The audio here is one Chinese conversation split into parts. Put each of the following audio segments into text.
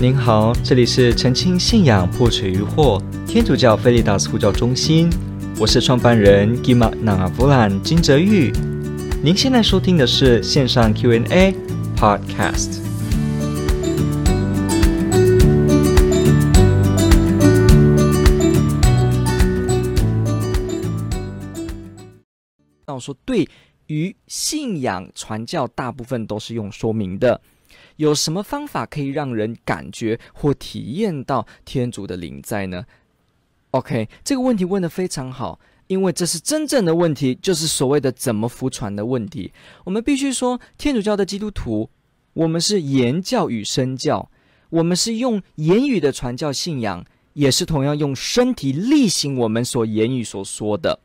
您好，这里是澄清信仰破除疑惑天主教菲利达斯呼叫中心，我是创办人 Gima Navavulan 金泽玉。您现在收听的是线上 Q&A Podcast。那我说，对于信仰传教，大部分都是用说明的。有什么方法可以让人感觉或体验到天主的临在呢？OK，这个问题问得非常好，因为这是真正的问题，就是所谓的怎么服传的问题。我们必须说，天主教的基督徒，我们是言教与身教，我们是用言语的传教信仰，也是同样用身体力行我们所言语所说的。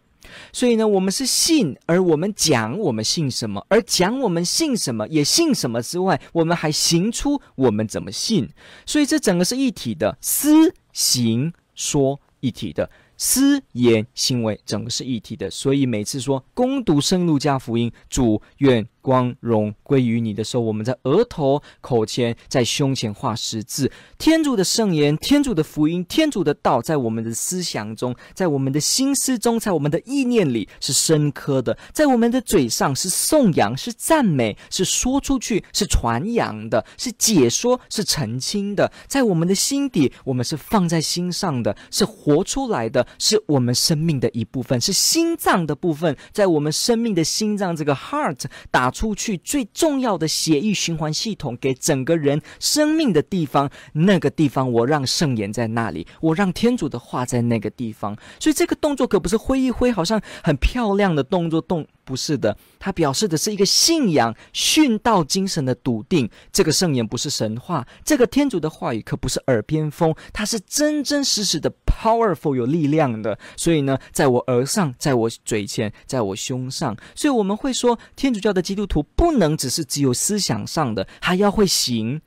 所以呢，我们是信，而我们讲我们信什么，而讲我们信什么，也信什么之外，我们还行出我们怎么信。所以这整个是一体的，思行说一体的。思言行为整个是一体的，所以每次说攻读圣路加福音，主愿光荣归于你的时候，我们在额头、口前、在胸前画十字。天主的圣言、天主的福音、天主的道，在我们的思想中，在我们的心思中，在我们的意念里是深刻的，在我们的嘴上是颂扬、是赞美、是说出去、是传扬的、是解说、是澄清的，在我们的心底，我们是放在心上的，是活出来的。是我们生命的一部分，是心脏的部分，在我们生命的心脏这个 heart 打出去最重要的血液循环系统给整个人生命的地方，那个地方我让圣言在那里，我让天主的话在那个地方，所以这个动作可不是挥一挥，好像很漂亮的动作动。不是的，它表示的是一个信仰、殉道精神的笃定。这个圣言不是神话，这个天主的话语可不是耳边风，它是真真实实的 powerful 有力量的。所以呢，在我额上，在我嘴前，在我胸上。所以我们会说，天主教的基督徒不能只是只有思想上的，还要会行。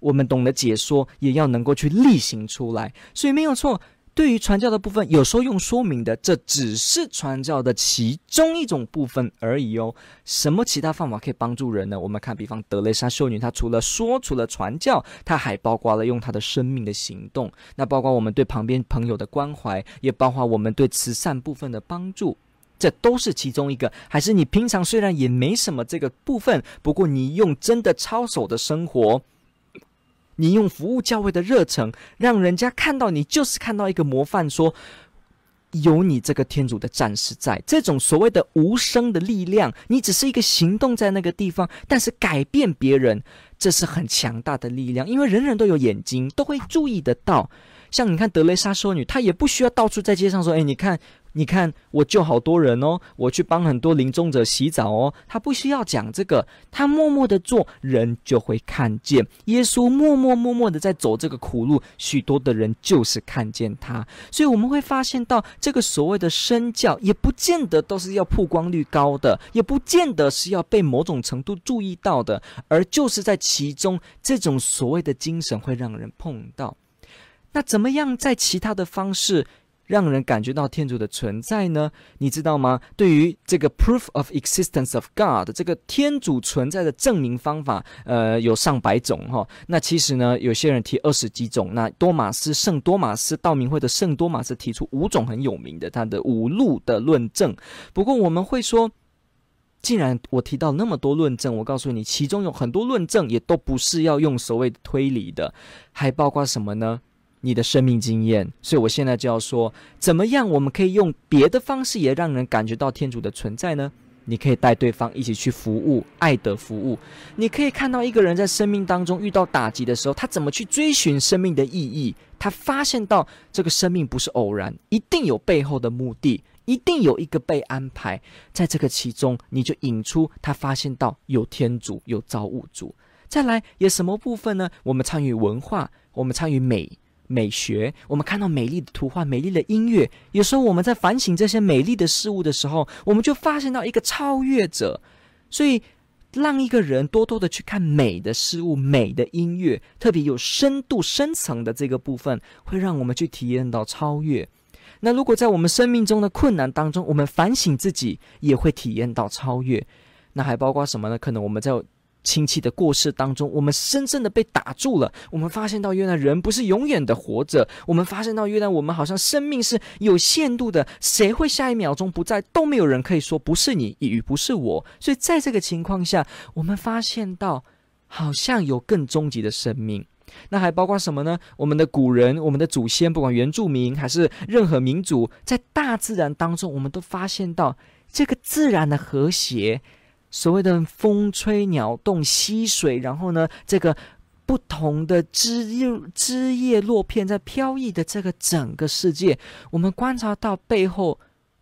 我们懂得解说，也要能够去力行出来。所以没有错。对于传教的部分，有时候用说明的，这只是传教的其中一种部分而已哦。什么其他方法可以帮助人呢？我们看，比方德蕾莎修女，她除了说，除了传教，她还包括了用她的生命的行动。那包括我们对旁边朋友的关怀，也包括我们对慈善部分的帮助，这都是其中一个。还是你平常虽然也没什么这个部分，不过你用真的操守的生活。你用服务教会的热忱，让人家看到你，就是看到一个模范，说有你这个天主的战士在。这种所谓的无声的力量，你只是一个行动在那个地方，但是改变别人，这是很强大的力量。因为人人都有眼睛，都会注意得到。像你看德雷莎修女，她也不需要到处在街上说：“哎，你看。”你看，我救好多人哦，我去帮很多临终者洗澡哦。他不需要讲这个，他默默的做，人就会看见。耶稣默默默默的在走这个苦路，许多的人就是看见他。所以我们会发现到，这个所谓的身教，也不见得都是要曝光率高的，也不见得是要被某种程度注意到的，而就是在其中，这种所谓的精神会让人碰到。那怎么样在其他的方式？让人感觉到天主的存在呢？你知道吗？对于这个 proof of existence of God 这个天主存在的证明方法，呃，有上百种哈、那其实呢，有些人提二十几种。那多马斯圣多马斯道明会的圣多马斯提出五种很有名的他的五路的论证。不过我们会说，既然我提到那么多论证，我告诉你，其中有很多论证也都不是要用所谓的推理的，还包括什么呢？你的生命经验，所以我现在就要说，怎么样我们可以用别的方式也让人感觉到天主的存在呢？你可以带对方一起去服务，爱的服务。你可以看到一个人在生命当中遇到打击的时候，他怎么去追寻生命的意义？他发现到这个生命不是偶然，一定有背后的目的，一定有一个被安排。在这个其中，你就引出他发现到有天主，有造物主。再来，有什么部分呢？我们参与文化，我们参与美。美学，我们看到美丽的图画、美丽的音乐。有时候我们在反省这些美丽的事物的时候，我们就发现到一个超越者。所以，让一个人多多的去看美的事物、美的音乐，特别有深度、深层的这个部分，会让我们去体验到超越。那如果在我们生命中的困难当中，我们反省自己，也会体验到超越。那还包括什么呢？可能我们在亲戚的过世当中，我们深深的被打住了。我们发现到，原来人不是永远的活着。我们发现到，原来我们好像生命是有限度的。谁会下一秒钟不在，都没有人可以说不是你，与不是我。所以在这个情况下，我们发现到，好像有更终极的生命。那还包括什么呢？我们的古人，我们的祖先，不管原住民还是任何民族，在大自然当中，我们都发现到这个自然的和谐。所谓的风吹鸟动溪水，然后呢，这个不同的枝叶枝叶落片在飘逸的这个整个世界，我们观察到背后。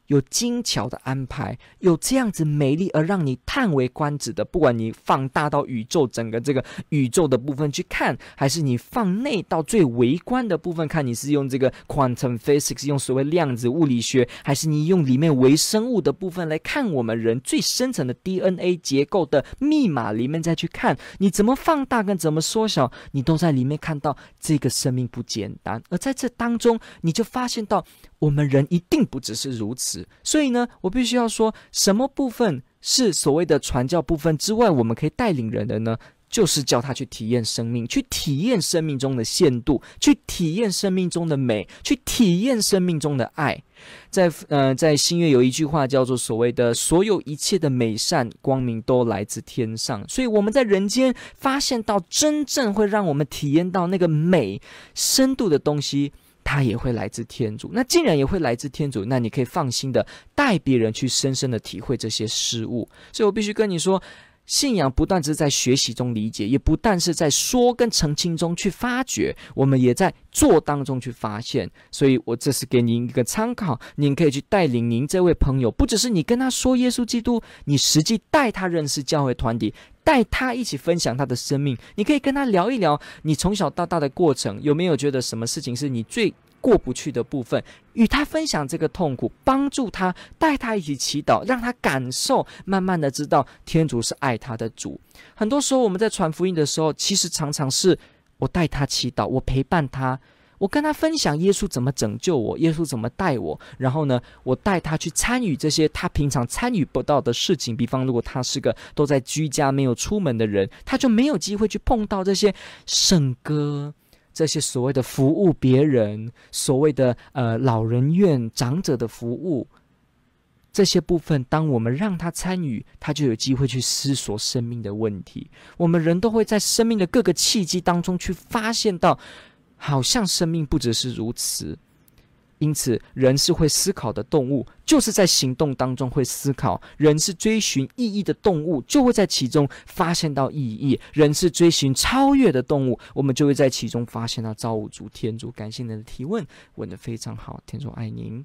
有精巧的安排，有这样子美丽而让你叹为观止的。不管你放大到宇宙整个这个宇宙的部分去看，还是你放内到最微观的部分看，你是用这个 quantum physics 用所谓量子物理学，还是你用里面微生物的部分来看我们人最深层的 DNA 结构的密码里面再去看，你怎么放大跟怎么缩小，你都在里面看到这个生命不简单。而在这当中，你就发现到。我们人一定不只是如此，所以呢，我必须要说，什么部分是所谓的传教部分之外，我们可以带领人的呢？就是叫他去体验生命，去体验生命中的限度，去体验生命中的美，去体验生命中的爱。在呃，在新月有一句话叫做所谓的“所有一切的美善光明都来自天上”，所以我们在人间发现到真正会让我们体验到那个美深度的东西。它也会来自天主，那既然也会来自天主，那你可以放心的带别人去深深的体会这些事物。所以我必须跟你说，信仰不但是在学习中理解，也不但是在说跟澄清中去发掘，我们也在做当中去发现。所以我这是给您一个参考，您可以去带领您这位朋友，不只是你跟他说耶稣基督，你实际带他认识教会团体。带他一起分享他的生命，你可以跟他聊一聊你从小到大的过程，有没有觉得什么事情是你最过不去的部分？与他分享这个痛苦，帮助他，带他一起祈祷，让他感受，慢慢的知道天主是爱他的主。很多时候我们在传福音的时候，其实常常是我带他祈祷，我陪伴他。我跟他分享耶稣怎么拯救我，耶稣怎么带我，然后呢，我带他去参与这些他平常参与不到的事情。比方，如果他是个都在居家没有出门的人，他就没有机会去碰到这些圣歌，这些所谓的服务别人，所谓的呃老人院长者的服务，这些部分，当我们让他参与，他就有机会去思索生命的问题。我们人都会在生命的各个契机当中去发现到。好像生命不只是如此，因此人是会思考的动物，就是在行动当中会思考。人是追寻意义的动物，就会在其中发现到意义。人是追寻超越的动物，我们就会在其中发现到造物主天主。感谢您的提问，问得非常好，天主爱您。